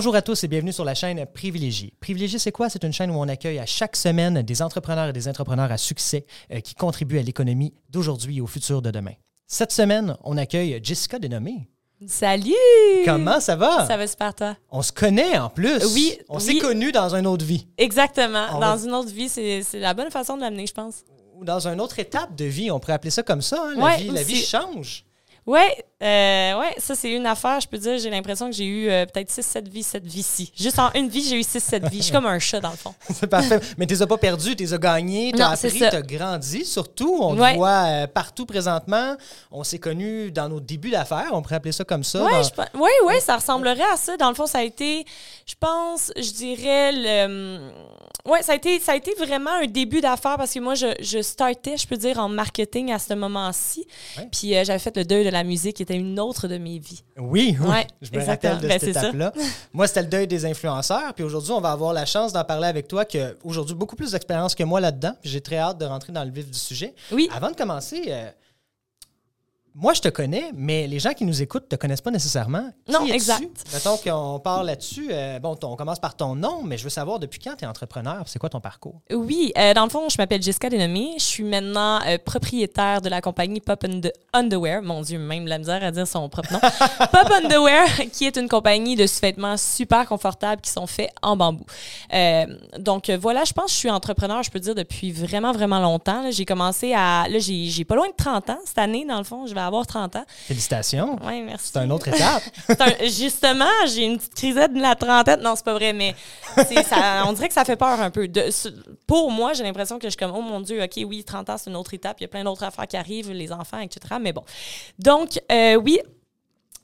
Bonjour à tous et bienvenue sur la chaîne Privilégié. Privilégié, c'est quoi? C'est une chaîne où on accueille à chaque semaine des entrepreneurs et des entrepreneurs à succès euh, qui contribuent à l'économie d'aujourd'hui et au futur de demain. Cette semaine, on accueille Jessica Dénommé. Salut! Comment ça va? Ça va super, toi? On se connaît en plus. Oui, On oui. s'est connus dans une autre vie. Exactement. On Dans va- une autre vie, c'est la bonne façon de l'amener, je pense. Ou dans une autre étape de vie. On pourrait appeler ça comme ça. hein, La, Ouais, vie, la vie change. Ouais, euh, ouais, ça c'est une affaire. Je peux dire, j'ai l'impression que j'ai eu euh, peut-être 6-7 vies, cette vie-ci. Juste en une vie, j'ai eu 6-7 vies. Je suis comme un chat, dans le fond. C'est parfait. Mais tu les as pas perdus, tu les as gagnés, tu as appris, tu as grandi surtout. On te voit euh, partout présentement. On s'est connus dans nos débuts d'affaires. On pourrait appeler ça comme ça. Dans- je pe- ouais, ça ressemblerait à ça. Dans le fond, ça a été, je pense, je dirais le. Ouais, ça a été, ça a été vraiment un début d'affaires parce que moi, je, je startais, je peux dire, en marketing à ce moment-ci. Ouais. Puis euh, j'avais fait le deuil de la musique, était une autre de mes vies. Oui, oui. Ouais, je me exactement. rappelle de Ben, cette étape-là. Moi, c'était le deuil des influenceurs. Puis aujourd'hui, on va avoir la chance d'en parler avec toi, que aujourd'hui beaucoup plus d'expérience que moi là-dedans. J'ai très hâte de rentrer dans le vif du sujet. Oui. Avant de commencer, euh, moi, je te connais, mais les gens qui nous écoutent ne te connaissent pas nécessairement. Qui Non, exact. Mettons qu'on parle là-dessus. euh, bon, on commence par ton nom, mais je veux savoir depuis quand tu es entrepreneur. C'est quoi ton parcours? Oui, euh, dans le fond, je m'appelle Jessica Dénommé. Je suis maintenant euh, propriétaire de la compagnie Pop Underwear. Mon Dieu, même la misère à dire son propre nom. Pop Underwear, qui est une compagnie de sous-vêtements super confortables qui sont faits en bambou. Donc voilà, je pense que je suis entrepreneur, je peux dire, depuis vraiment, vraiment longtemps. J'ai commencé à... Là, j'ai j'ai pas loin de 30 ans cette année, dans le fond. Je vais avoir 30 ans. Félicitations. Oui, merci. C'est une autre étape. Un- justement, j'ai une petite crisette de la trentaine. Non, c'est pas vrai, mais ça, on dirait que ça fait peur un peu. De- pour moi, j'ai l'impression que je suis comme, oh mon Dieu, OK, oui, 30 ans, c'est une autre étape. Il y a plein d'autres affaires qui arrivent, les enfants, etc. Mais bon. Donc, euh, oui,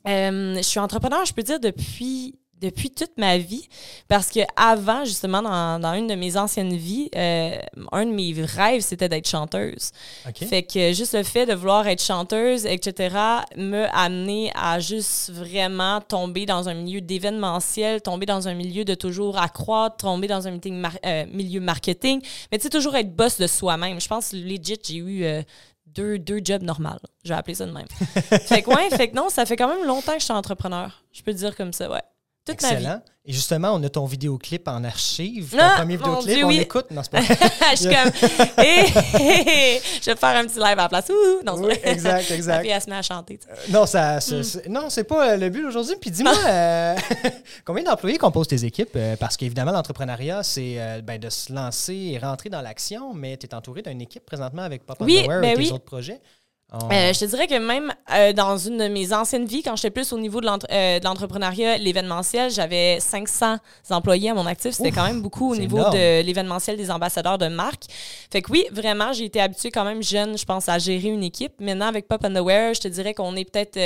euh, je suis entrepreneur, je peux dire, depuis depuis toute ma vie parce que avant justement dans, dans une de mes anciennes vies euh, un de mes rêves c'était d'être chanteuse fait que juste le fait de vouloir être chanteuse, etc., me amené à juste vraiment tomber dans un milieu d'événementiel, tomber dans un milieu de toujours accroître, tomber dans un meeting mar- euh, milieu marketing, mais tu sais, toujours être boss de soi-même. Je pense, legit, j'ai eu euh, deux, deux jobs normaux. Je vais appeler ça de même. fait que ouais, fait que non, ça fait quand même longtemps que je suis entrepreneur. Je peux le dire comme ça, ouais. Toute ma vie. Excellent. Et justement, on a ton vidéoclip en archive. Ton Ah, premier vidéoclip, Dieu, on oui. l'écoute. Non, c'est pas je suis comme, je vais faire un petit live à la place. Ouh, non, Oui, exact, exact. fille, elle se met à chanter. sais. Non, ça, Hmm. non, c'est pas euh, le but aujourd'hui. Puis dis-moi, euh, combien d'employés composent tes équipes? Euh, parce qu'évidemment, l'entrepreneuriat, c'est euh, ben, de se lancer et rentrer dans l'action, mais tu es entouré d'une équipe présentement avec Pop Oui, Underwear ben et tes oui. autres projets. On- Euh, je te dirais que même euh, dans une de mes anciennes vies, quand j'étais plus au niveau de euh, l'entrepreneuriat, l'événementiel, j'avais 500 employés à mon actif. C'était quand même beaucoup au niveau énorme. de l'événementiel des ambassadeurs de marque. Fait que oui, vraiment, j'ai été habituée quand même jeune, je pense, à gérer une équipe. Maintenant, avec Pop Underwear, je te dirais qu'on est peut-être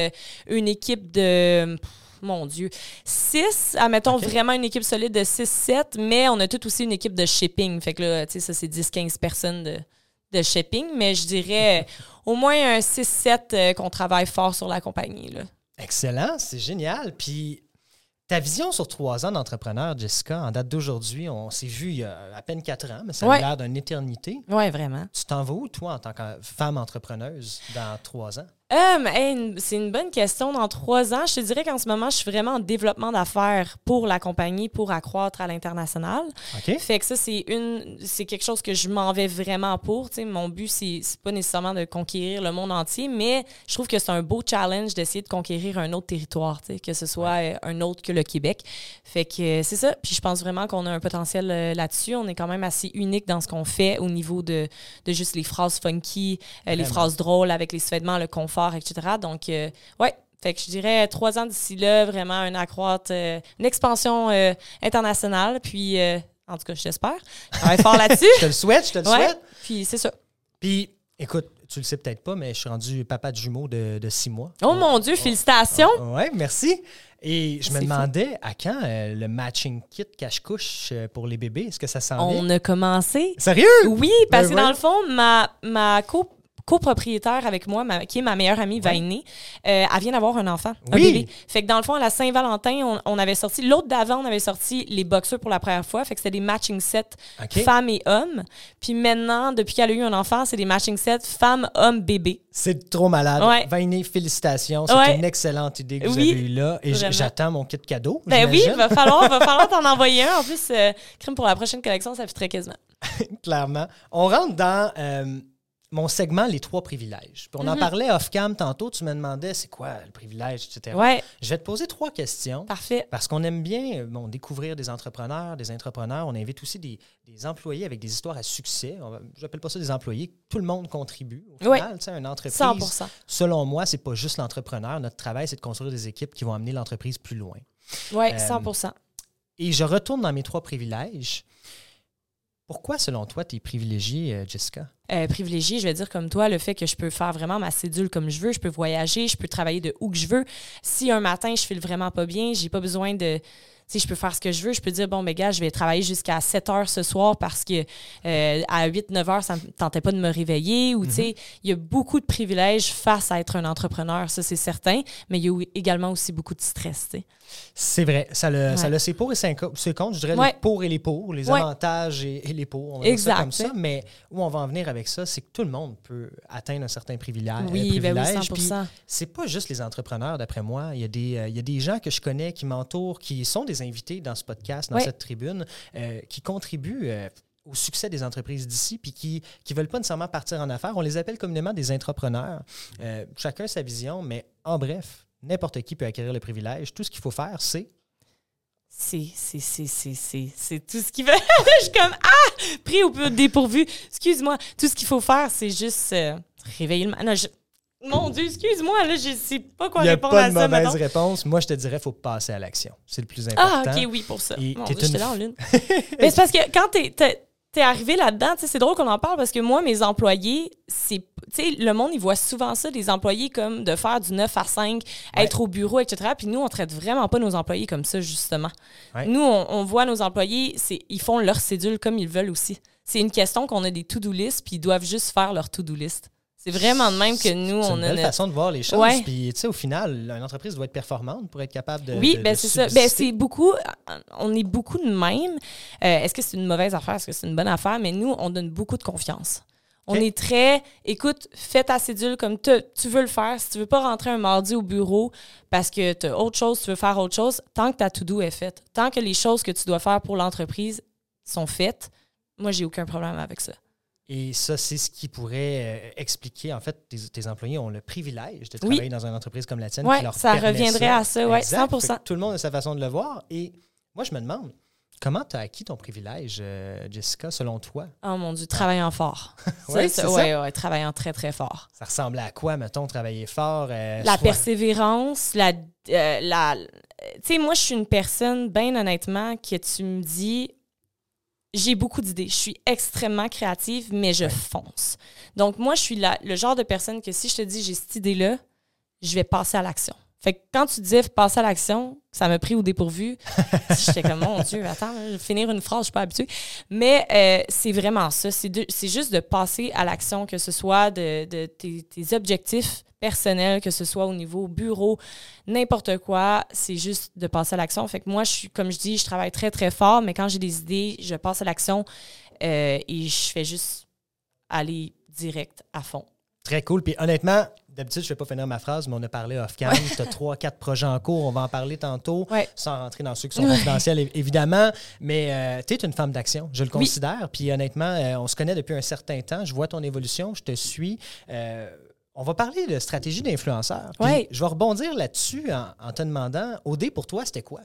une équipe de... Mon Dieu. 6, admettons vraiment une équipe solide de 6-7, mais on a tout aussi une équipe de shipping. Fait que là, tu sais, ça, c'est 10-15 personnes de, de shipping, mais je dirais euh, au moins un 6-7 euh, qu'on travaille fort sur la compagnie. Là. Excellent, c'est génial. Puis ta vision sur trois ans d'entrepreneur, Jessica, en date d'aujourd'hui, on s'est vu il y a à peine quatre ans, mais ça a Ouais. l'air d'une éternité. Oui, vraiment. Tu t'en vas où, toi, en tant que femme entrepreneuse, dans trois ans? Euh, hey, c'est une bonne question. Dans trois ans, je te dirais qu'en ce moment, je suis vraiment en développement d'affaires pour la compagnie, pour accroître à l'international. Fait que ça, c'est une c'est quelque chose que je m'en vais vraiment pour. Tu sais, mon but, c'est c'est pas nécessairement de conquérir le monde entier, mais je trouve que c'est un beau challenge d'essayer de conquérir un autre territoire, que ce soit euh, un autre que le Québec. Fait que euh, c'est ça. Puis je pense vraiment qu'on a un potentiel là-dessus. On est quand même assez unique dans ce qu'on fait au niveau de, de juste les phrases funky, les phrases drôles avec les vêtements, le confort, etc. Donc, euh, ouais. Fait que je dirais trois ans d'ici là, vraiment un accroître, euh, une expansion euh, internationale. Puis, en tout cas, je l'espère. Je travaille fort là-dessus. Je te le souhaite, je te le Ouais. souhaite. Puis, c'est ça. Puis, écoute, tu le sais peut-être pas, mais je suis rendu papa de jumeaux de, de six mois. Oh mon Dieu, félicitations! Oui, merci. Et je me fou. demandais à quand euh, le matching kit cache-couche euh, pour les bébés? Est-ce que ça s'en On vient? a commencé. Sérieux? Oui, parce que dans le fond, ma, ma co copropriétaire avec moi, ma- qui est ma meilleure amie, Vainé, euh, elle vient d'avoir un enfant, un Oui. bébé. Fait que dans le fond, à la Saint-Valentin, on, on avait sorti, l'autre d'avant, on avait sorti les boxeurs pour la première fois. Fait que c'était des matching sets OK. femmes et hommes. Puis maintenant, depuis qu'elle a eu un enfant, c'est des matching sets femmes, hommes, bébés. C'est trop malade. Ouais. Vainé, félicitations. C'est Ouais. une excellente idée que vous Oui, avez eue là. Et j'attends mon kit cadeau. Ben oui, va falloir, va falloir t'en envoyer un. En plus, euh, crime pour la prochaine collection, ça très quasiment. clairement. On rentre dans euh, mon segment Les trois privilèges. Puis on en Mhm. parlait off-cam tantôt. Tu me demandais c'est quoi le privilège, etc. Ouais, Je vais te poser trois questions. parfait. Parce qu'on aime bien bon, découvrir des entrepreneurs, des entrepreneurs. On invite aussi des, des employés avec des histoires à succès. Je n'appelle pas ça des employés. Tout le monde contribue. Au Ouais. final, tu sais, une entreprise, 100 selon moi, c'est pas juste l'entrepreneur. Notre travail, c'est de construire des équipes qui vont amener l'entreprise plus loin. Ouais, Euh, 100% Et je retourne dans mes trois privilèges. Pourquoi, selon toi, tu es privilégiée, euh, Jessica? euh, privilégié, je vais dire comme toi, le fait que je peux faire vraiment ma cédule comme je veux, je peux voyager, je peux travailler de où que je veux. Si un matin je file vraiment pas bien, j'ai pas besoin de sais, je peux faire ce que je veux. Je peux dire, bon, mais gars, je vais travailler jusqu'à 7 heures ce soir parce que euh, à 8, 9 heures, ça me tentait pas de me réveiller. Ou, tu sais, il y a beaucoup de privilèges face à être un entrepreneur, ça, c'est certain. Mais il y a également aussi beaucoup de stress, tu sais. C'est vrai. Ça le, ça Ouais. le c'est pour et c'est co- c'est contre. Je dirais Ouais. les pour et les pour, les Ouais. avantages et, et les pour. On va dire ça Exact. comme ça. Mais où on va en venir avec ça, c'est que tout le monde peut atteindre un certain privilège. Oui, euh, ben oui, privilège. 100 Puis c'est pas juste les entrepreneurs, d'après moi. Il y, a des, euh, il y a des gens que je connais qui m'entourent, qui sont des invités dans ce podcast, dans cette tribune, euh, qui contribuent euh, au succès des entreprises d'ici, puis qui ne veulent pas nécessairement partir en affaires. On les appelle communément des entrepreneurs. Euh, chacun sa vision, mais en bref, n'importe qui peut acquérir le privilège. Tout ce qu'il faut faire, c'est C'est, c'est, c'est, c'est, c'est, c'est tout ce qu'il veut. je suis comme, ah, pris au peu dépourvu. Excuse-moi. Tout ce qu'il faut faire, c'est juste euh, réveiller le... Non, je- Mon Dieu, excuse-moi, là, je sais pas quoi Il n'y a répondre pas à de ça, mauvaise réponse. Moi, je te dirais, il faut passer à l'action. C'est le plus Ah, important. OK, oui, pour ça. Mon Dieu, une- là en lune. Mais c'est parce que quand t'es, t'es, t'es arrivé là-dedans, tu c'est drôle qu'on en parle parce que moi, mes employés, c'est... Tu le monde, il voit souvent ça, des employés comme de faire du 9 à 5, Ouais. être au bureau, etc. Puis nous, on traite vraiment pas nos employés comme ça, justement. Ouais. Nous, on, on voit nos employés, ils font leur cédule comme ils veulent aussi. C'est une question qu'on a des to-do list, puis ils doivent juste faire leur to-do list. C'est vraiment de même que nous, C'est on une a belle notre- façon de voir les choses. Ouais. Puis, tu sais, au final, une entreprise doit être performante pour être capable de. Oui, ben c'est ça. Ben c'est beaucoup. On est beaucoup de même. Euh, Est-ce que c'est une mauvaise affaire? Est-ce que c'est une bonne affaire? Mais nous, on donne beaucoup de confiance. On est très, écoute, fais ta cédule comme te- tu veux le faire. Si tu veux pas rentrer un mardi au bureau parce que tu as autre chose, tu veux faire autre chose, tant que ta to-do est faite, tant que les choses que tu dois faire pour l'entreprise sont faites, moi, j'ai aucun problème avec ça. Et ça, c'est ce qui pourrait euh, expliquer, en fait, tes, tes employés ont le privilège de Oui. travailler dans une entreprise comme la tienne leur ça reviendrait à ça, Exact. 100%. Fait que Tout le monde a sa façon de le voir. Et moi, je me demande, comment tu as acquis ton privilège, euh, Jessica, selon toi? Oh mon Dieu, travaillant fort. Ça, c'est ça. ouais, ouais, travaillant très, très fort. Ça ressemblait à quoi, mettons, travailler fort? euh, la soit- persévérance, la, la tu sais, moi, je suis une personne, bien honnêtement, que tu me dis, j'ai beaucoup d'idées. Je suis extrêmement créative, mais je fonce. Donc, moi, je suis la- le genre de personne que si je te dis, j'ai cette idée-là, je vais passer à l'action. Fait que quand tu disais passer à l'action, ça m'a pris au dépourvu. J'étais comme, mon Dieu, attends, je vais finir une phrase, je suis pas habituée. Mais euh, c'est vraiment ça. C'est juste de passer à l'action, que ce soit de, de tes, tes objectifs personnels, que ce soit au niveau bureau, n'importe quoi. C'est juste de passer à l'action. Fait que moi, je suis, comme je dis, je travaille très, très fort, mais quand j'ai des idées, je passe à l'action euh, et je fais juste aller direct à fond. Très cool. Puis honnêtement, d'habitude, je ne vais pas finir ma phrase, mais on a parlé off-cam. Tu as trois, quatre projets en cours. On va en parler tantôt, Ouais. sans rentrer dans ceux qui sont confidentiels, évi- évidemment. Mais tu es une femme d'action, je le Oui. considère. Puis honnêtement, euh, on se connaît depuis un certain temps. Je vois ton évolution, je te suis. Euh, on va parler de stratégie d'influenceur. Ouais. Je vais rebondir là-dessus en, en te demandant, OD, pour toi, c'était quoi?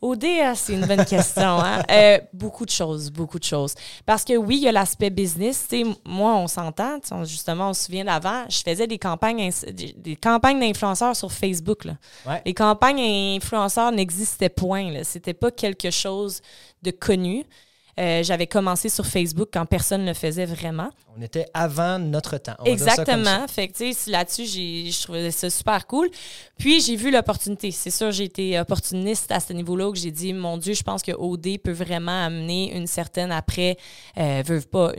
OD, ah, c'est une bonne question. hein. Euh, beaucoup de choses, beaucoup de choses. Parce que oui, il y a l'aspect business. Moi, on s'entend. Justement, on se souvient d'avant, je faisais des campagnes, ins- des, des campagnes d'influenceurs sur Facebook. Là. Ouais. Les campagnes influenceurs n'existaient point. C'était pas quelque chose de connu. Euh, J'avais commencé sur Facebook quand personne ne le faisait vraiment. On était avant notre temps. On. Exactement. Fait que, là-dessus, j'ai- je trouvais ça super cool. Puis, j'ai vu l'opportunité. C'est sûr, j'ai été opportuniste à ce niveau-là où j'ai dit, mon Dieu, je pense que OD peut vraiment amener une certaine après, euh, veut pas,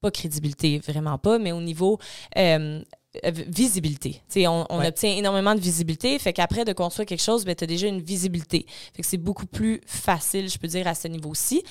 pas crédibilité, vraiment pas, mais au niveau euh, visibilité. T'sais, on, on Ouais. obtient énormément de visibilité, fait qu'après de construire quelque chose, ben, tu as déjà une visibilité. Fait que c'est beaucoup plus facile, je peux dire, à ce niveau-ci.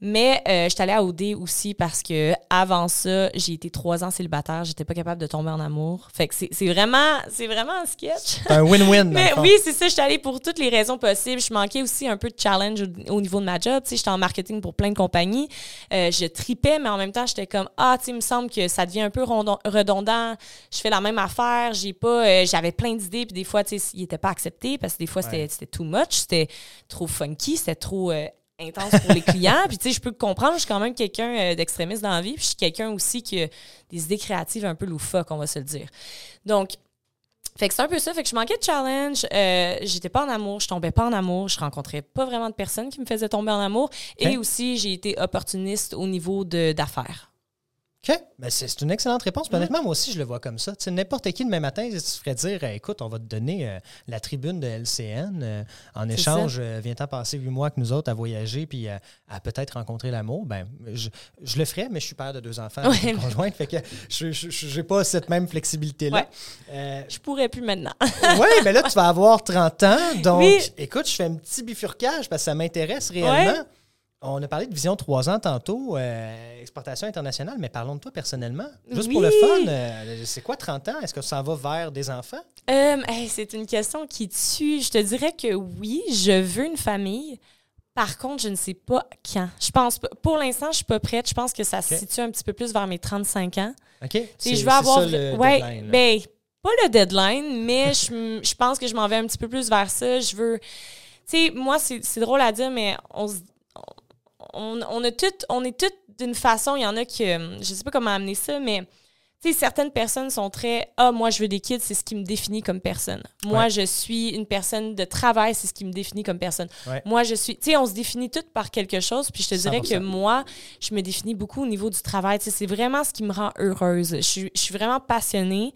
Mais euh, je suis allée à OD aussi parce que avant ça, j'ai été trois ans célibataire, j'étais pas capable de tomber en amour. Fait que c'est vraiment, c'est vraiment un sketch. C'est un win-win. Mais oui, c'est ça. Je suis allée pour toutes les raisons possibles. Je manquais aussi un peu de challenge au, au niveau de ma job. J'étais en marketing pour plein de compagnies. Euh, je tripais, mais en même temps, j'étais comme ah, tu il me semble que ça devient un peu redondant. Je fais la même affaire. J'ai pas, euh, j'avais plein d'idées, puis des fois, tu sais, ils étaient pas acceptés parce que des fois, c'était Ouais. c'était too much, c'était trop funky, c'était trop euh, intense pour les clients. Puis tu sais, je peux comprendre. Je suis quand même quelqu'un euh, d'extrémiste dans la vie. Puis je suis quelqu'un aussi qui a des idées créatives un peu loufoques, on va se le dire. Donc fait que c'est un peu ça. Fait que je manquais de challenge. Euh, j'étais pas en amour. Je tombais pas en amour. Je rencontrais pas vraiment de personnes qui me faisaient tomber en amour. Et aussi, j'ai été opportuniste au niveau de- d'affaires. OK. Ben, c'est une excellente réponse. Honnêtement, moi aussi, je le vois comme ça. N'importe qui demain matin, tu ferais dire eh, écoute, on va te donner euh, la tribune de LCN. euh, en échange, euh, viens-t'en passer huit mois avec nous autres à voyager puis euh, à peut-être rencontrer l'amour. Ben, je, je le ferais, mais je suis père de deux enfants avec Ouais. une conjointe. Fait que je n'ai pas cette même flexibilité-là. Ouais. Je pourrais plus maintenant. oui, mais là, tu vas avoir 30 ans. Donc, Oui. écoute, je fais un petit bifurcage parce que ça m'intéresse réellement. Ouais. On a parlé de Vision 3 ans tantôt, euh, exportation internationale, mais parlons de toi personnellement. Juste Oui. pour le fun, euh, c'est quoi 30 ans? Est-ce que ça va vers des enfants? Euh, hey, c'est une question qui tue. Je te dirais que oui, je veux une famille. Par contre, je ne sais pas quand. Je pense. Pour l'instant, je suis pas prête. Je pense que ça se situe un petit peu plus vers mes 35 ans. OK? C'est- je c'est avoir. ça, le ouais, deadline, ben, pas le deadline, mais je, je pense que je m'en vais un petit peu plus vers ça. Je veux. Tu sais, moi, c'est c'est drôle à dire, mais on, se- on, on, a toutes, on est toutes d'une façon. Il y en a qui. euh, Je sais pas comment amener ça, mais. Tu sais, certaines personnes sont très Ah, moi, je veux des kids, c'est ce qui me définit comme personne. Moi, Ouais. je suis une personne de travail, c'est ce qui me définit comme personne. Ouais. Moi, je suis. Tu sais, on se définit toutes par quelque chose, puis je te dirais 100%. que moi, je me définis beaucoup au niveau du travail. Tu sais, c'est vraiment ce qui me rend heureuse. Je suis, je suis vraiment passionnée.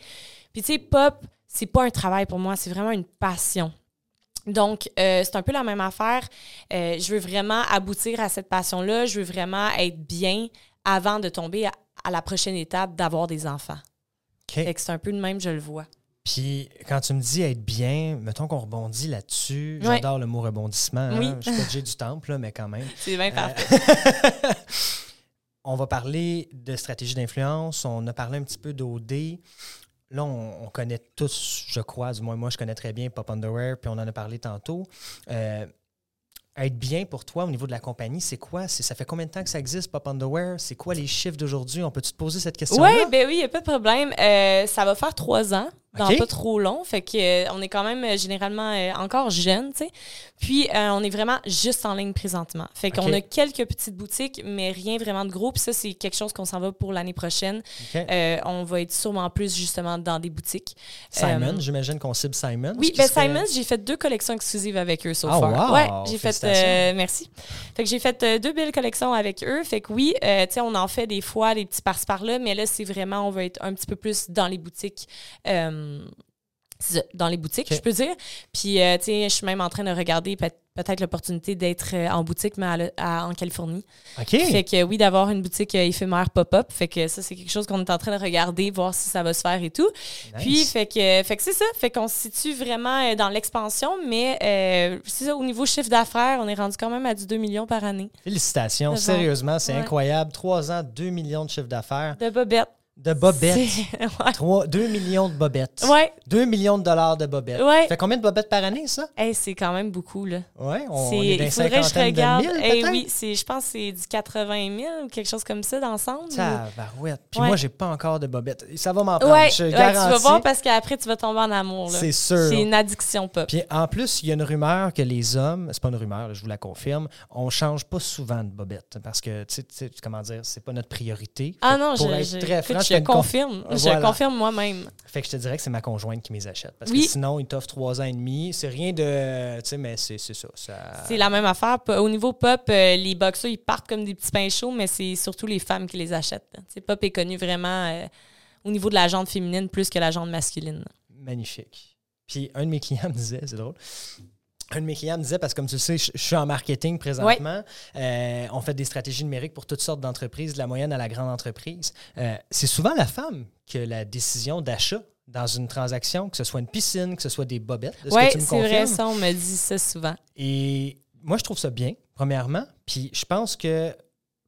Puis, tu sais, pop, c'est pas un travail pour moi, c'est vraiment une passion. Donc, euh, c'est un peu la même affaire. Euh, je veux vraiment aboutir à cette passion-là. Je veux vraiment être bien avant de tomber à, à la prochaine étape d'avoir des enfants. OK. Fait que c'est un peu de même, je le vois. Puis quand tu me dis être bien, mettons qu'on rebondit là-dessus. Ouais. J'adore le mot rebondissement. hein. Oui. Je suis pas Jay du temple, là, mais quand même. C'est bien Euh, parfait. on va parler de stratégie d'influence. On a parlé un petit peu d'OD. Là, on, on connaît tous, je crois, du moins moi, je connais très bien Pop Underwear, puis on en a parlé tantôt. Euh, être bien pour toi au niveau de la compagnie, c'est quoi? C'est, ça fait combien de temps que ça existe, Pop Underwear? C'est quoi les chiffres d'aujourd'hui? On peut-tu te poser cette question-là? Oui, ben oui, il n'y a pas de problème. Euh, ça va faire trois ans, dans pas trop long. Fait que euh, on est quand même euh, généralement euh, encore jeune, tu sais. Puis euh, on est vraiment juste en ligne présentement. Fait qu'on a quelques petites boutiques, mais rien vraiment de gros. Puis ça, c'est quelque chose qu'on s'en va pour l'année prochaine. Euh, on va être sûrement plus justement dans des boutiques. Simon, j'imagine qu'on cible Simon. Oui, ben serait- Simons, j'ai fait deux collections exclusives avec eux so far. wow! Ouais, j'ai fait euh, merci. Fait que j'ai fait deux belles collections avec eux. Fait que oui, euh, tu sais, on en fait des fois des petits par par-là, mais là c'est vraiment on va être un petit peu plus dans les boutiques. euh, dans les boutiques, je peux dire. Puis, euh, tu sais, je suis même en train de regarder peut- peut-être l'opportunité d'être euh, en boutique, mais à le- à- en Californie. OK. Fait que oui, d'avoir une boutique euh, éphémère pop-up. Fait que ça, c'est quelque chose qu'on est en train de regarder, voir si ça va se faire et tout. Nice. Puis, fait que, fait que c'est ça. Fait qu'on se situe vraiment dans l'expansion, mais euh, c'est ça, au niveau chiffre d'affaires, on est rendu quand même à du 2 millions par année. Félicitations, sérieusement, c'est Ouais. incroyable. Trois ans, 2 millions de chiffre d'affaires. De bobettes. De bobettes. C'est- ouais. Trois- 2 millions de bobettes. Ouais. 2 millions de dollars de bobettes. Ouais. Ça fait combien de bobettes par année, ça? Hey, c'est quand même beaucoup, là. Ouais, on, est dans il faudrait que je regarde. Eh oui, je pense que c'est du 80 000 ou quelque chose comme ça d'ensemble. Tabarouette. Puis Ouais. moi, j'ai pas encore de bobettes. Ça va m'en prendre, Ouais, je ouais, tu vas voir parce qu'après, tu vas tomber en amour. C'est sûr. C'est une addiction pop. Puis en plus, il y a une rumeur que les hommes, c'est pas une rumeur, là, je vous la confirme, on change pas souvent de bobettes parce que, tu sais- comment dire, c'est pas notre priorité. Ah non, pour je, être je, très franc, je conf- confirme. Voilà. Je confirme moi-même. Fait que je te dirais que c'est ma conjointe qui me les achète. Parce Oui. que sinon, ils t'offrent trois ans et demi. C'est rien de. Tu sais, mais c'est c'est ça. ça... C'est la même affaire. Au niveau pop, euh, les boxers, ils partent comme des petits pains chauds, mais c'est surtout les femmes qui les achètent. Pop est connu vraiment euh, au niveau de la jante féminine plus que la jante masculine. Magnifique. Puis un de mes clients me disait, c'est drôle, un de mes clients me disait, parce que comme tu le sais, je, je suis en marketing présentement, euh, on fait des stratégies numériques pour toutes sortes d'entreprises, de la moyenne à la grande entreprise. Euh, c'est souvent la femme qui a la décision d'achat dans une transaction, que ce soit une piscine, que ce soit des bobettes. Oui, que tu me c'est vrai, ça, on me dit ça souvent. Et moi, je trouve ça bien, premièrement. Puis je pense que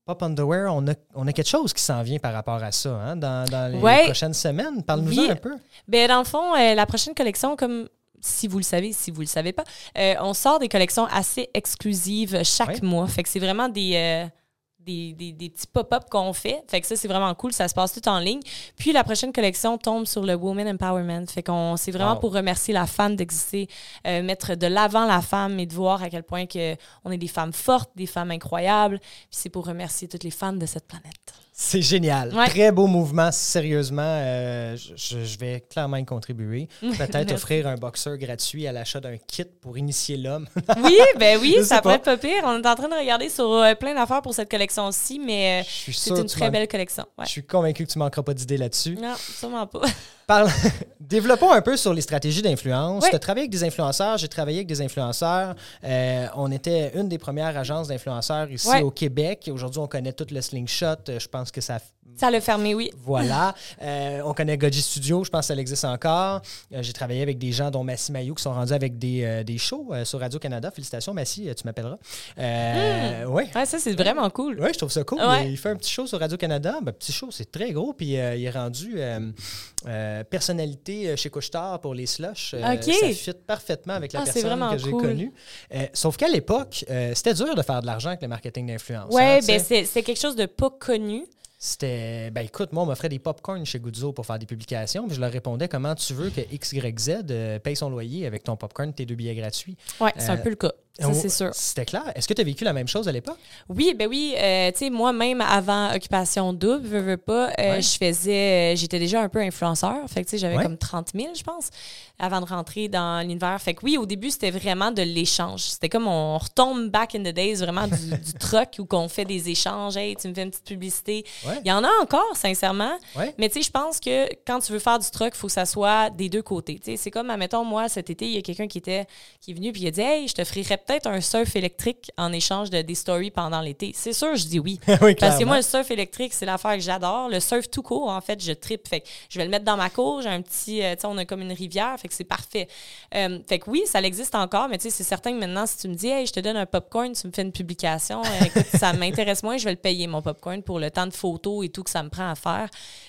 Pop Underwear, on a, on a quelque chose qui s'en vient par rapport à ça hein, dans, dans les Ouais. prochaines semaines. Parle-nous Oui. un peu. Ben, dans le fond, euh, la prochaine collection, comme si vous le savez, si vous le savez pas, euh, on sort des collections assez exclusives chaque mois. Fait que c'est vraiment des, euh, des, des- des petits pop-up qu'on fait. Fait que ça, c'est vraiment cool. Ça se passe tout en ligne. Puis la prochaine collection tombe sur le Woman Empowerment. Fait qu'on c'est vraiment Wow. pour remercier la femme d'exister, euh, mettre de l'avant la femme et de voir à quel point que on est des femmes fortes, des femmes incroyables. Puis c'est pour remercier toutes les femmes de cette planète. C'est génial. Ouais. Très beau mouvement. Sérieusement, euh, je, vais clairement y contribuer. Peut-être offrir un boxeur gratuit à l'achat d'un kit pour initier l'homme. Oui, ben oui, ça pourrait être pas pire. On est en train de regarder sur euh, plein d'affaires pour cette collection-ci, mais euh, c'est une très belle collection. Ouais. Je suis convaincu que tu manqueras pas d'idées là-dessus. Non, sûrement pas. Parle- Développons un peu sur les stratégies d'influence. Oui. Tu as travaillé avec des influenceurs, j'ai travaillé avec des influenceurs. On était une des premières agences d'influenceurs ici au Québec. Aujourd'hui, on connaît tout le slingshot. Je pense que ça. Ça l'a fermé, oui. Voilà. Euh, on connaît Goji Studio, je pense que ça existe encore. Euh, j'ai travaillé avec des gens dont Massy Mayou qui sont rendus avec des, euh, des shows sur Radio-Canada. Félicitations, Massy, tu m'appelleras. Oui. Ouais, ça, c'est vraiment cool. Oui, je trouve ça cool. Ouais. Il, il fait un petit show sur Radio-Canada. Ben, petit show, c'est très gros. Puis il est rendu personnalité chez Couchetard pour les slushs. Euh, OK. Ça fit parfaitement avec la Ah, personne que j'ai cool. connue. Sauf qu'à l'époque, c'était dur de faire de l'argent avec le marketing d'influence. Ouais, hein, ben c'est quelque chose de pas connu. C'était, ben écoute, moi, on m'offrait des popcorn chez Guzzo pour faire des publications. Puis je leur répondais comment tu veux que XYZ euh, paye son loyer avec ton popcorn, tes deux billets gratuits? Ouais, c'est un Euh, peu le cas. Ça, c'est sûr. C'était clair. Est-ce que tu as vécu la même chose à l'époque? Oui, ben oui. euh, tu sais, moi-même, avant Occupation Double, veux, veux pas, euh, Ouais. je faisais. euh, J'étais déjà un peu influenceur. Fait que, tu sais, j'avais Ouais. comme 30 000, je pense, avant de rentrer dans l'univers. Fait que oui, au début, c'était vraiment de l'échange. C'était comme on retombe back in the days, vraiment du, du truck où qu'on fait des échanges. Hey, tu me fais une petite publicité. Ouais. Il y en a encore, sincèrement. Mais tu sais, je pense que quand tu veux faire du truck, il faut que ça soit des deux côtés. Tu sais, c'est comme, admettons, moi, cet été, il y a quelqu'un qui était qui est venu puis il a dit Hey, je te ferais peut-être un surf électrique en échange de des stories pendant l'été. C'est sûr, je dis oui. oui, Parce que moi, le surf électrique, c'est l'affaire que j'adore. Le surf tout court, en fait, je tripe. Fait que je vais le mettre dans ma cour. J'ai un petit, euh, tu sais, on a comme une rivière. Fait que c'est parfait. Euh, fait que oui, ça existe encore, mais tu sais, c'est certain que maintenant, si tu me dis, hey, je te donne un popcorn, tu me fais une publication, euh, écoute, ça m'intéresse moins, je vais le payer, mon popcorn, pour le temps de photos et tout que ça me prend à faire.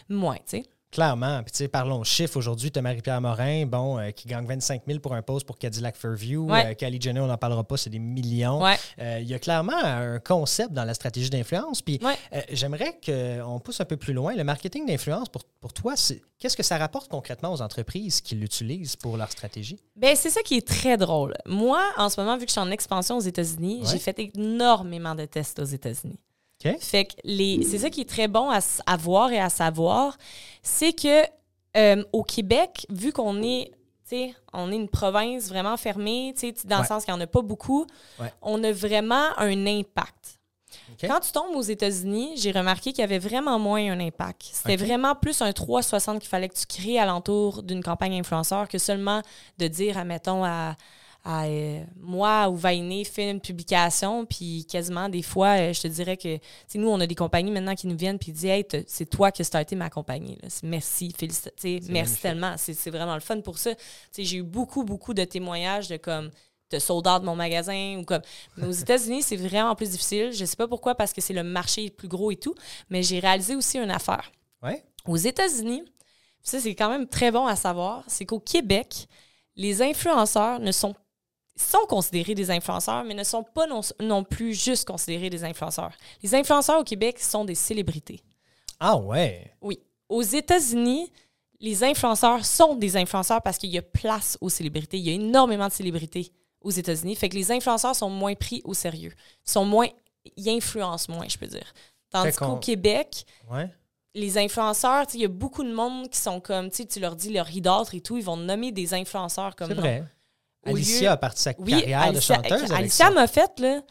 Moins, tu sais. Clairement. Puis, tu sais, parlons chiffres. Aujourd'hui, tu as Marie-Pierre Morin, bon, euh, qui gagne 25 000 pour un poste pour Cadillac Fairview. Ouais. Euh, Kylie Jenner, on n'en parlera pas, c'est des millions. Ouais. Euh, Il y a clairement un concept dans la stratégie d'influence. Puis, Ouais. euh, j'aimerais qu'on pousse un peu plus loin. Le marketing d'influence, pour, pour toi, c'est qu'est-ce que ça rapporte concrètement aux entreprises qui l'utilisent pour leur stratégie? Ben, c'est ça qui est très drôle. Moi, en ce moment, vu que je suis en expansion aux États-Unis, j'ai fait énormément de tests aux États-Unis. Fait que les, c'est ça qui est très bon à, voir et à savoir, c'est que euh, au Québec, vu qu'on est, tu sais, on est une province vraiment fermée, tu sais, dans le sens qu'il n'y en a pas beaucoup, Ouais. on a vraiment un impact. Quand tu tombes aux États-Unis, j'ai remarqué qu'il y avait vraiment moins un impact. C'était vraiment plus un 360 qu'il fallait que tu crées alentour d'une campagne influenceur que seulement de dire, admettons, à, à, euh, moi ou Vainé, fais une publication, puis quasiment des fois, euh, je te dirais que, nous, on a des compagnies maintenant qui nous viennent puis disent, hey, c'est toi qui as starté ma compagnie. là. Merci, félicitations. Merci tellement. C'est vraiment le fun pour ça. J'ai eu beaucoup, beaucoup de témoignages de comme, de soldats de mon magasin ou comme mais aux États-Unis c'est vraiment plus difficile je sais pas pourquoi parce que c'est le marché le plus gros et tout mais j'ai réalisé aussi une affaire Ouais? aux États-Unis, ça c'est quand même très bon à savoir, c'est qu'au Québec, les influenceurs ne sont sont considérés des influenceurs, mais ne sont pas non, non plus juste considérés des influenceurs. Les influenceurs au Québec sont des célébrités. Ah ouais. Oui. Aux États-Unis, les influenceurs sont des influenceurs parce qu'il y a place aux célébrités. Il y a énormément de célébrités aux États-Unis. Fait que les influenceurs sont moins pris au sérieux. Ils sont moins. Ils influencent moins, je peux dire. Tandis qu'au Québec, Ouais. les influenceurs, il y a beaucoup de monde qui sont comme, tu leur dis leur idolâtre et tout, ils vont nommer des influenceurs comme C'est vrai. Alicia lieu- a parti sa Oui, carrière Alicia, de chanteuse Alicia m'a fait, là.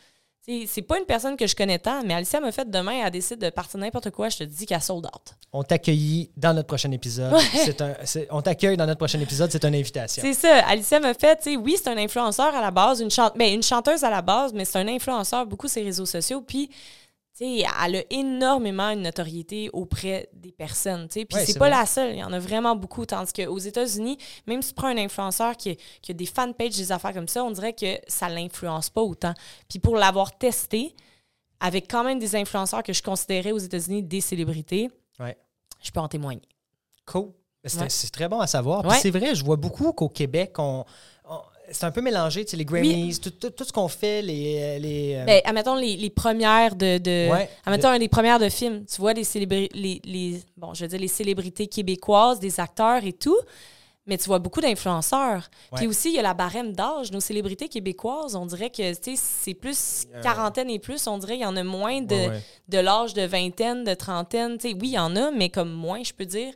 c'est pas une personne que je connais tant, mais Alicia m'a fait demain, elle décide de partir n'importe quoi, je te dis qu'elle sold out. On t'accueille dans notre prochain épisode. Un, on t'accueille dans notre prochain épisode, c'est une invitation. C'est ça. Alicia m'a fait, tu sais, oui, c'est un influenceur à la base, une, chante ben, une chanteuse à la base, mais c'est un influenceur, beaucoup ses réseaux sociaux. Puis, tu sais, elle a énormément une notoriété auprès des personnes, tu sais. Puis, Ouais, c'est pas vrai. la seule. Il y en a vraiment beaucoup. Tandis qu'aux États-Unis, même si tu prends un influenceur qui, qui a des fanpages, des affaires comme ça, on dirait que ça l'influence pas autant. Puis, pour l'avoir testé, avec quand même des influenceurs que je considérais aux États-Unis des célébrités, Ouais. je peux en témoigner. Cool. C'est Ouais. très bon à savoir. C'est vrai, je vois beaucoup qu'au Québec, on- c'est un peu mélangé, tu sais, les Grammys, tout, tout- tout ce qu'on fait, les... les euh, Ben, admettons les, les premières de. de Ouais. admettons les premières de films. Tu vois les, célébri- les, les, bon, je veux dire, les célébrités québécoises, des acteurs et tout. Mais tu vois beaucoup d'influenceurs. Puis aussi, il y a la barème d'âge. Nos célébrités québécoises, on dirait que tu sais, c'est plus quarantaine et plus. On dirait qu'il y en a moins de, Ouais, de l'âge de vingtaine, de trentaine. Tu sais, oui, il y en a, mais comme moins, je peux dire.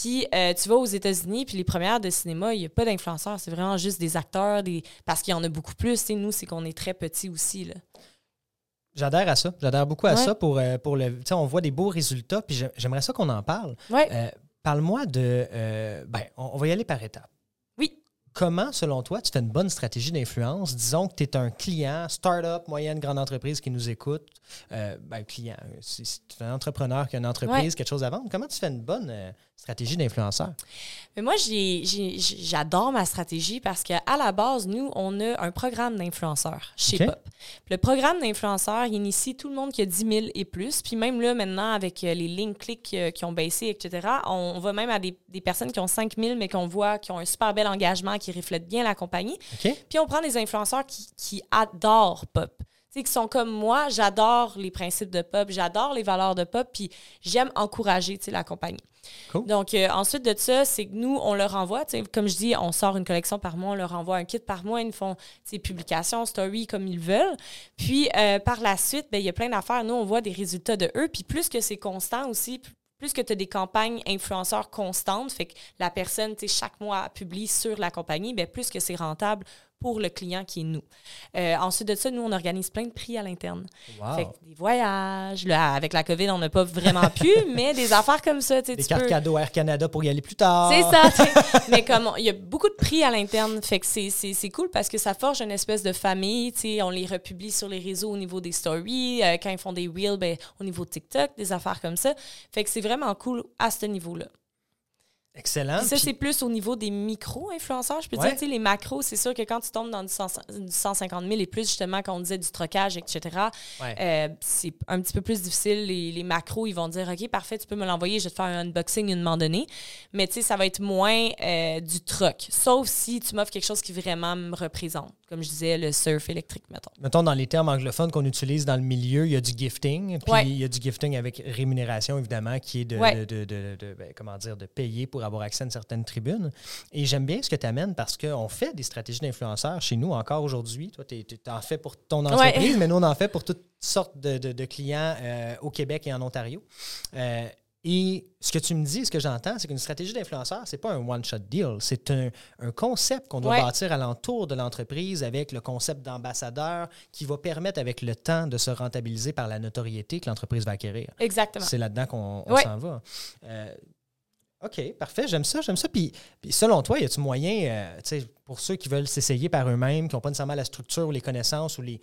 Puis euh, tu vas aux États-Unis, puis les premières de cinéma, il n'y a pas d'influenceurs. C'est vraiment juste des acteurs, des... parce qu'il y en a beaucoup plus. Tu sais, nous, c'est qu'on est très petits aussi. Là. J'adhère à ça. J'adhère beaucoup à Ouais. ça pour, euh, pour le... On voit des beaux résultats, puis j'ai- j'aimerais ça qu'on en parle. Ouais. Euh, Parle-moi de... euh, ben, on, on va y aller par étapes. Comment, selon toi, tu fais une bonne stratégie d'influence? Disons que tu es un client, start-up, moyenne, grande entreprise qui nous écoute. Euh, ben, client, c'est c'est un entrepreneur qui a une entreprise, Ouais. quelque chose à vendre. Comment tu fais une bonne euh, stratégie d'influenceur? Mais moi, j'adore ma stratégie parce qu'à la base, nous, on a un programme d'influenceurs chez. Pop. Le programme d'influenceurs, initie tout le monde qui a 10 000 et plus. Puis même là, maintenant, avec euh, les lignes clics euh, qui ont baissé, etc., on, on va même à des, des personnes qui ont 5 000, mais qu'on voit qui ont un super bel engagement, qui reflètent bien la compagnie. Puis on prend des influenceurs qui, qui adorent Pop. Tu sais, qui sont comme moi, j'adore les principes de Pop, j'adore les valeurs de Pop, puis j'aime encourager tu sais, la compagnie. Cool. Donc, euh, ensuite de ça, c'est que nous, on leur envoie, comme je dis, on sort une collection par mois, on leur envoie un kit par mois, ils nous font ces publications, story comme ils veulent. Puis, euh, par la suite, ben, il y a plein d'affaires. Nous, on voit des résultats de eux. Puis, plus que c'est constant aussi, plus que tu as des campagnes influenceurs constantes, fait que la personne, tu sais, chaque mois publie sur la compagnie, ben, plus que c'est rentable pour le client qui est nous. Euh, ensuite de ça, nous, on organise plein de prix à l'interne. Wow. Fait que des voyages. Là, avec la COVID, on n'a pas vraiment pu, mais des affaires comme ça, Des tu cartes peux... cadeaux Air Canada pour y aller plus tard. C'est ça. Mais comme il y a beaucoup de prix à l'interne, fait que c'est- c'est c'est cool parce que ça forge une espèce de famille. tu sais. On les republie sur les réseaux au niveau des stories. euh, quand ils font des reels, ben, au niveau de TikTok, des affaires comme ça. Fait que c'est vraiment cool à ce niveau-là. Excellent. Puis ça, Puis- c'est plus au niveau des micro-influenceurs. Je peux Ouais. dire, les macros, c'est sûr que quand tu tombes dans du, 100 du 150 000 et plus, justement, quand on disait du trocage, etc., Ouais. euh, c'est un petit peu plus difficile. Les, les macros, ils vont dire, OK, parfait, tu peux me l'envoyer, je vais te faire un unboxing un moment donné. Mais tu sais, ça va être moins euh, du troc. Sauf si tu m'offres quelque chose qui vraiment me représente. Comme je disais, le surf électrique, mettons. Mettons, dans les termes anglophones qu'on utilise dans le milieu, il y a du gifting. Puis Ouais. il y a du gifting avec rémunération, évidemment, qui est de, Ouais. de, de- de- de- ben, comment dire, de payer pour avoir accès à une certaine tribune. Et j'aime bien ce que tu amènes parce qu'on fait des stratégies d'influenceurs chez nous encore aujourd'hui. Toi, tu en fais pour ton entreprise, mais nous, on en fait pour toutes sortes de, de- de clients euh, au Québec et en Ontario. Euh, et ce que tu me dis, ce que j'entends, c'est qu'une stratégie d'influenceur, c'est pas un one-shot deal. C'est un, un concept qu'on doit Ouais. bâtir alentour de l'entreprise avec le concept d'ambassadeur qui va permettre avec le temps de se rentabiliser par la notoriété que l'entreprise va acquérir. Exactement. C'est là-dedans qu'on Ouais. s'en va. Euh, OK, parfait. J'aime ça, j'aime ça. Puis, puis selon toi, y a-tu moyen, euh, tu sais, pour ceux qui veulent s'essayer par eux-mêmes, qui n'ont pas nécessairement la structure ou les connaissances ou les,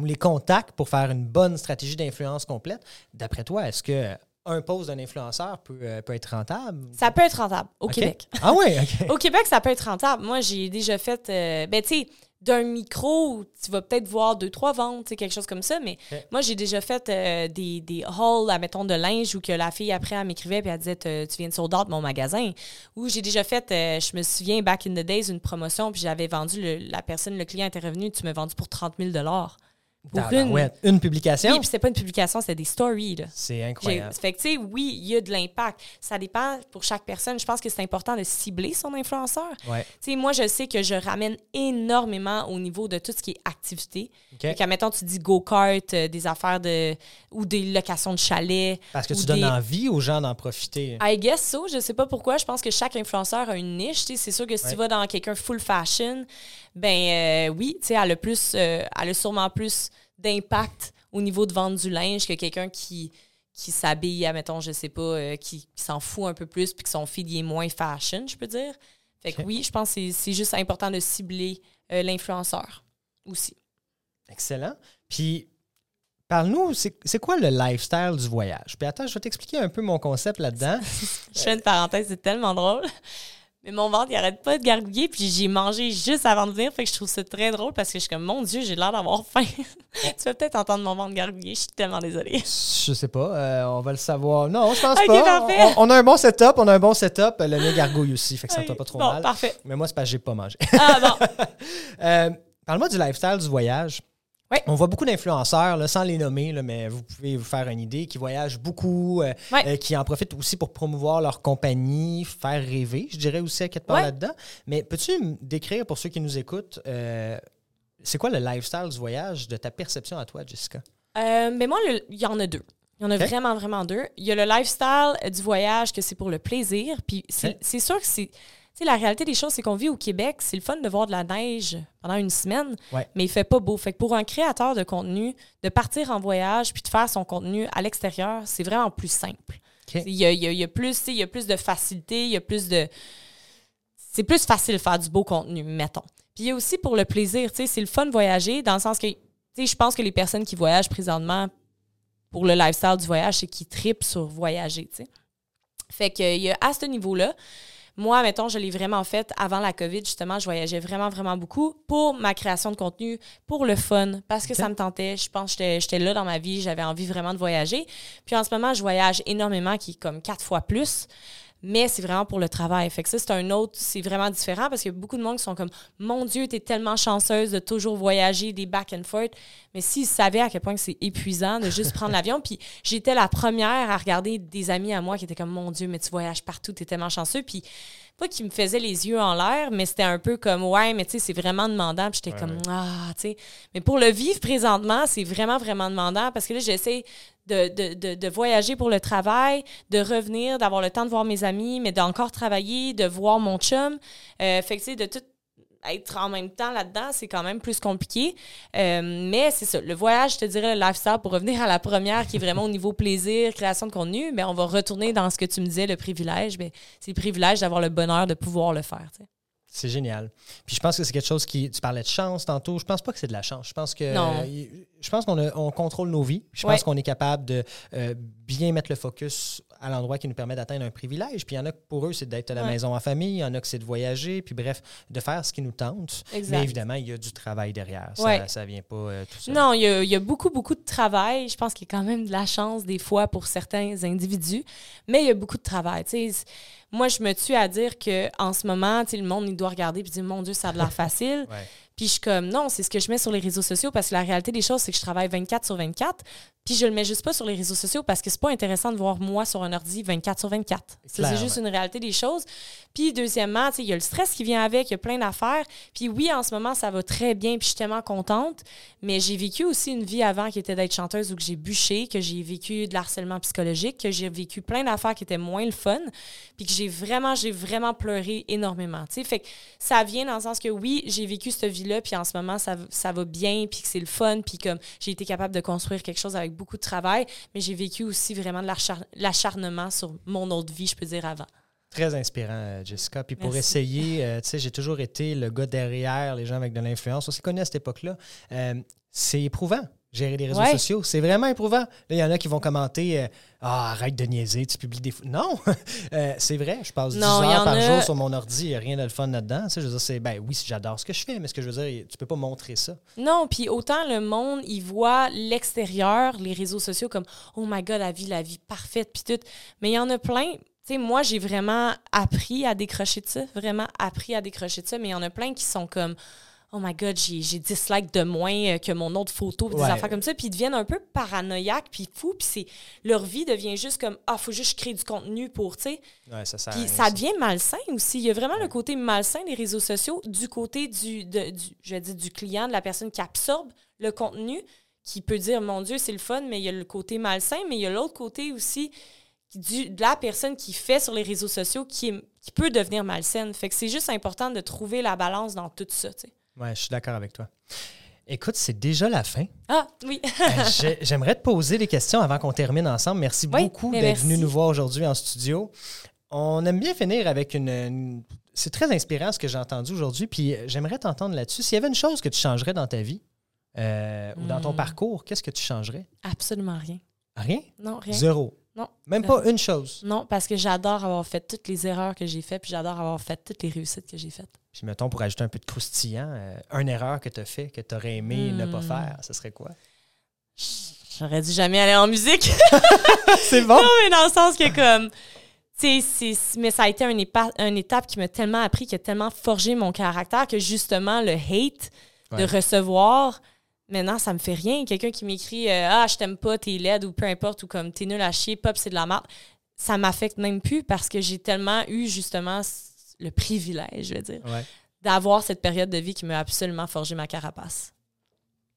ou les contacts pour faire une bonne stratégie d'influence complète, d'après toi, est-ce que un poste d'un influenceur peut, euh, peut être rentable? Ça peut être rentable au. Québec. Ah oui, OK. Au Québec, ça peut être rentable. Moi, j'ai déjà fait, euh, ben, tu sais, d'un micro, tu vas peut-être voir deux, trois ventes, quelque chose comme ça, mais moi, j'ai déjà fait euh, des, des hauls, admettons, de linge où que la fille, après, elle m'écrivait puis elle disait Tu tu viens de sold out mon magasin. Ou j'ai déjà fait, euh, je me souviens, back in the days, une promotion, puis j'avais vendu, le- la personne, le client était revenu, tu m'as vendu pour 30 000 pour une. Publication? Oui, puis c'était pas une publication, c'était des stories. C'est incroyable. Fait que, tu sais, oui, il y a de l'impact. Ça dépend pour chaque personne. Je pense que c'est important de cibler son influenceur. Ouais. Tu sais, moi, je sais que je ramène énormément au niveau de tout ce qui est activité. OK. Fait qu'admettons, tu dis go-kart, euh, des affaires de... ou des locations de chalets. Parce que tu donnes des- envie aux gens d'en profiter. I guess so. Je sais pas pourquoi. Je pense que chaque influenceur a une niche. C'est sûr que si Ouais. tu vas dans quelqu'un full fashion, ben euh, oui, tu sais, elle a plus, euh, elle a sûrement plus d'impact au niveau de vendre du linge que quelqu'un qui, qui s'habille, admettons, je sais pas, euh, qui, qui s'en fout un peu plus puis que son feed est moins fashion, je peux dire. Fait que oui, je pense que c'est- juste important de cibler l'influenceur aussi. Excellent. Puis, parle-nous, c'est c'est quoi le lifestyle du voyage? Puis attends, je vais t'expliquer un peu mon concept là-dedans. Je fais une parenthèse, c'est tellement drôle. Mais mon ventre, il arrête pas de gargouiller, puis j'ai mangé juste avant de venir, fait que je trouve ça très drôle parce que je suis comme, mon Dieu, j'ai l'air d'avoir faim. tu vas peut-être entendre mon ventre gargouiller, je suis tellement désolée. Je sais pas, euh, on va le savoir. Non, je pense pas. On, on a un bon setup, on a un bon setup. Le mien gargouille aussi, fait que ça ne doit pas trop bon, mal. parfait. Mais moi, c'est parce que j'ai pas mangé. Ah bon, Euh, Parle-moi du lifestyle du voyage. Oui. On voit beaucoup d'influenceurs, sans les nommer, là, mais vous pouvez vous faire une idée, qui voyagent beaucoup, euh, euh, qui en profitent aussi pour promouvoir leur compagnie, faire rêver, je dirais aussi à quelque part là-dedans. Mais peux-tu me décrire, pour ceux qui nous écoutent, euh, c'est quoi le lifestyle du voyage de ta perception à toi, Jessica? Mais moi, le- il y en a deux. Il y en a vraiment, vraiment deux. Il y a le lifestyle du voyage, que c'est pour le plaisir. Puis c'est sûr que c'est. Sais, la réalité des choses, c'est qu'on vit au Québec. C'est le fun de voir de la neige pendant une semaine, Ouais. mais il fait pas beau. Fait que pour un créateur de contenu, de partir en voyage puis de faire son contenu à l'extérieur, c'est vraiment plus simple. Il y a, il y a- il y a plus, tu sais, il y a plus de facilité, il y a plus de. C'est plus facile de faire du beau contenu, mettons. Puis il y a aussi pour le plaisir, tu sais, c'est le fun de voyager dans le sens que, tu sais, je pense que les personnes qui voyagent présentement pour le lifestyle du voyage, c'est qu'ils tripent sur voyager, tu sais. Fait que il y a à ce niveau-là. Moi, mettons, je l'ai vraiment fait avant la COVID, justement. Je voyageais vraiment, vraiment beaucoup pour ma création de contenu, pour le fun, parce que ça me tentait. Je pense que j'étais là dans ma vie, j'avais envie vraiment de voyager. Puis en ce moment, je voyage énormément, qui est comme quatre fois plus. Mais c'est vraiment pour le travail. Fait que ça, c'est un autre, c'est vraiment différent parce qu'il y a beaucoup de monde qui sont comme Mon Dieu, t'es tellement chanceuse de toujours voyager des back and forth. Mais s'ils savaient à quel point c'est épuisant de juste prendre l'avion, puis j'étais la première à regarder des amis à moi qui étaient comme Mon Dieu, mais tu voyages partout, t'es tellement chanceux. Puis pas qu'ils me faisaient les yeux en l'air, mais c'était un peu comme Ouais, mais tu sais, c'est vraiment demandant. Puis j'étais Ouais, comme ouais. Ah, tu sais. Mais pour le vivre présentement, c'est vraiment, vraiment demandant parce que là, j'essaie de, de, de, de voyager pour le travail, de revenir, d'avoir le temps de voir mes amis, mais d'encore travailler, de voir mon chum. Euh, fait que, tu sais, de tout être en même temps là-dedans, c'est quand même plus compliqué. Euh, mais c'est ça. Le voyage, je te dirais, le lifestyle, pour revenir à la première, qui est vraiment au niveau plaisir, création de contenu, mais on va retourner dans ce que tu me disais, le privilège. C'est le privilège d'avoir le bonheur de pouvoir le faire. C'est génial. Puis je pense que c'est quelque chose qui. Tu parlais de chance tantôt. Je pense pas que c'est de la chance. Je pense que. Non. euh, je pense qu'on on contrôle nos vies. Je Ouais. pense qu'on est capable de euh, bien mettre le focus à l'endroit qui nous permet d'atteindre un privilège. Puis il y en a que pour eux, c'est d'être à la Ouais. maison en famille. Il y en a que c'est de voyager. Puis bref, de faire ce qui nous tente. Exact. Mais évidemment, il y a du travail derrière. Ça, ça vient pas euh, tout seul. Non, il y, a, il y a beaucoup, beaucoup de travail. Je pense qu'il y a quand même de la chance des fois pour certains individus, mais il y a beaucoup de travail. Tu sais, moi, je me tue à dire que en ce moment, le monde, il doit regarder et dire Mon Dieu, ça a de l'air facile. Puis je suis comme, non, c'est ce que je mets sur les réseaux sociaux parce que la réalité des choses, c'est que je travaille 24 sur 24. Puis je le mets juste pas sur les réseaux sociaux parce que c'est pas intéressant de voir moi sur un ordi 24 sur 24. Ça, c'est juste une réalité des choses. Puis deuxièmement, il y a le stress qui vient avec, il y a plein d'affaires. Puis oui, en ce moment, ça va très bien, puis je suis tellement contente. Mais j'ai vécu aussi une vie avant qui était d'être chanteuse où que j'ai bûché, que j'ai vécu de l'harcèlement psychologique, que j'ai vécu plein d'affaires qui étaient moins le fun, puis que j'ai vraiment, j'ai vraiment pleuré énormément. Fait que ça vient dans le sens que oui, j'ai vécu cette vie-là, puis en ce moment, ça, ça va bien, puis que c'est le fun, puis comme j'ai été capable de construire quelque chose avec beaucoup de travail, mais j'ai vécu aussi vraiment de l'achar- l'acharnement sur mon autre vie, je peux dire, avant. Très inspirant, euh, Jessica. Puis pour Merci. essayer, euh, tu sais, j'ai toujours été le gars derrière les gens avec de l'influence. On s'est connus à cette époque-là. Euh, c'est éprouvant, gérer les réseaux Ouais. sociaux. C'est vraiment éprouvant. Là, il y en a qui vont commenter euh, Ah, arrête de niaiser, tu publies des. Non Euh, C'est vrai, je passe 10 Non, il y heures en par a- jour sur mon ordi, il n'y a rien de le fun là-dedans. Tu sais, je veux dire, c'est. Ben oui, j'adore ce que je fais, mais ce que je veux dire, tu peux pas montrer ça. Non, puis autant le monde, il voit l'extérieur, les réseaux sociaux comme oh my god, la vie, la vie parfaite, puis tout. Mais il y en a plein. Tu sais, moi, j'ai vraiment appris à décrocher de ça, vraiment appris à décrocher de ça, mais il y en a plein qui sont comme oh my god, j'ai j'ai 10 likes de moins euh, que mon autre photo, des Ouais. affaires comme ça, puis ils deviennent un peu paranoïaques, puis fous, puis c'est leur vie devient juste comme ah, faut juste créer du contenu pour, tu sais. Ouais, ça Puis ça devient malsain aussi. Il y a vraiment le côté malsain des réseaux sociaux du côté du, de- du, je vais dire, du client, de la personne qui absorbe le contenu, qui peut dire, mon Dieu, c'est le fun, mais il y a le côté malsain, mais il y a l'autre côté aussi du, de la personne qui fait sur les réseaux sociaux qui, est- qui peut devenir malsaine. Fait que c'est juste important de trouver la balance dans tout ça. tu sais. Ouais, je suis d'accord avec toi. Écoute, c'est déjà la fin. Ah, oui. Euh, j'aimerais te poser des questions avant qu'on termine ensemble. Merci beaucoup d'être venu nous voir aujourd'hui en studio. On aime bien finir avec une. c'est très inspirant ce que j'ai entendu aujourd'hui. Puis j'aimerais t'entendre là-dessus. S'il y avait une chose que tu changerais dans ta vie euh, ou dans ton hmm. parcours, qu'est-ce que tu changerais? Absolument rien. Rien? Non, rien. Zéro. Non. Même pas une chose. Non, parce que j'adore avoir fait toutes les erreurs que j'ai faites, puis j'adore avoir fait toutes les réussites que j'ai faites. Puis mettons, pour ajouter un peu de croustillant, euh, une erreur que tu as fait, que tu aurais aimé ne pas hmm. faire, ce serait quoi? J'aurais dû jamais aller en musique. c'est bon. Non, mais dans le sens que comme. mais ça a été une, étape qui m'a tellement appris, qui a tellement forgé mon caractère que justement, le hate de recevoir, Maintenant, ça me fait rien. Quelqu'un qui m'écrit euh, Ah, je t'aime pas, t'es laide ou peu importe, ou comme t'es nul à chier, pop, c'est de la merde. Ça m'affecte même plus parce que j'ai tellement eu justement le privilège, je veux dire, d'avoir cette période de vie qui m'a absolument forgé ma carapace.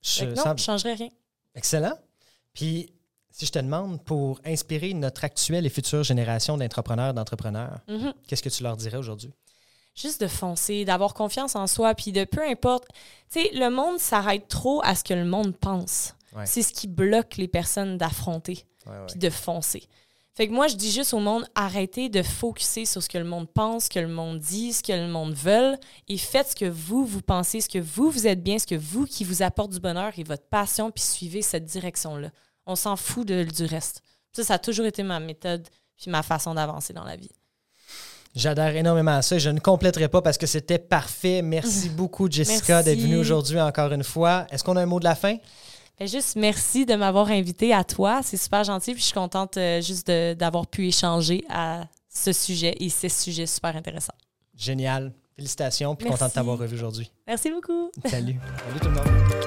Je, non, changerais rien. Excellent. Puis, si je te demande, pour inspirer notre actuelle et future génération d'entrepreneurs, d'entrepreneurs, mm-hmm. qu'est-ce que tu leur dirais aujourd'hui? Juste de foncer, d'avoir confiance en soi, puis de peu importe. Tu sais, le monde s'arrête trop à ce que le monde pense. C'est ce qui bloque les personnes d'affronter, puis de foncer. Fait que moi, je dis juste au monde, arrêtez de focuser sur ce que le monde pense, ce que le monde dit, ce que le monde veut, et faites ce que vous, vous pensez, ce que vous, vous êtes bien, ce que vous, qui vous apporte du bonheur et votre passion, puis suivez cette direction-là. On s'en fout de, du reste. Ça, ça a toujours été ma méthode, puis ma façon d'avancer dans la vie. J'adhère énormément à ça. Je ne compléterai pas parce que c'était parfait. Merci beaucoup, Jessica, d'être venue aujourd'hui encore une fois. Est-ce qu'on a un mot de la fin? Ben, juste merci de m'avoir invité à toi. C'est super gentil. Puis je suis contente euh, juste d'avoir pu échanger à ce sujet et ces sujets super intéressants. Génial. Félicitations. Puis content de t'avoir revu aujourd'hui. Merci beaucoup. Salut. Salut tout le monde.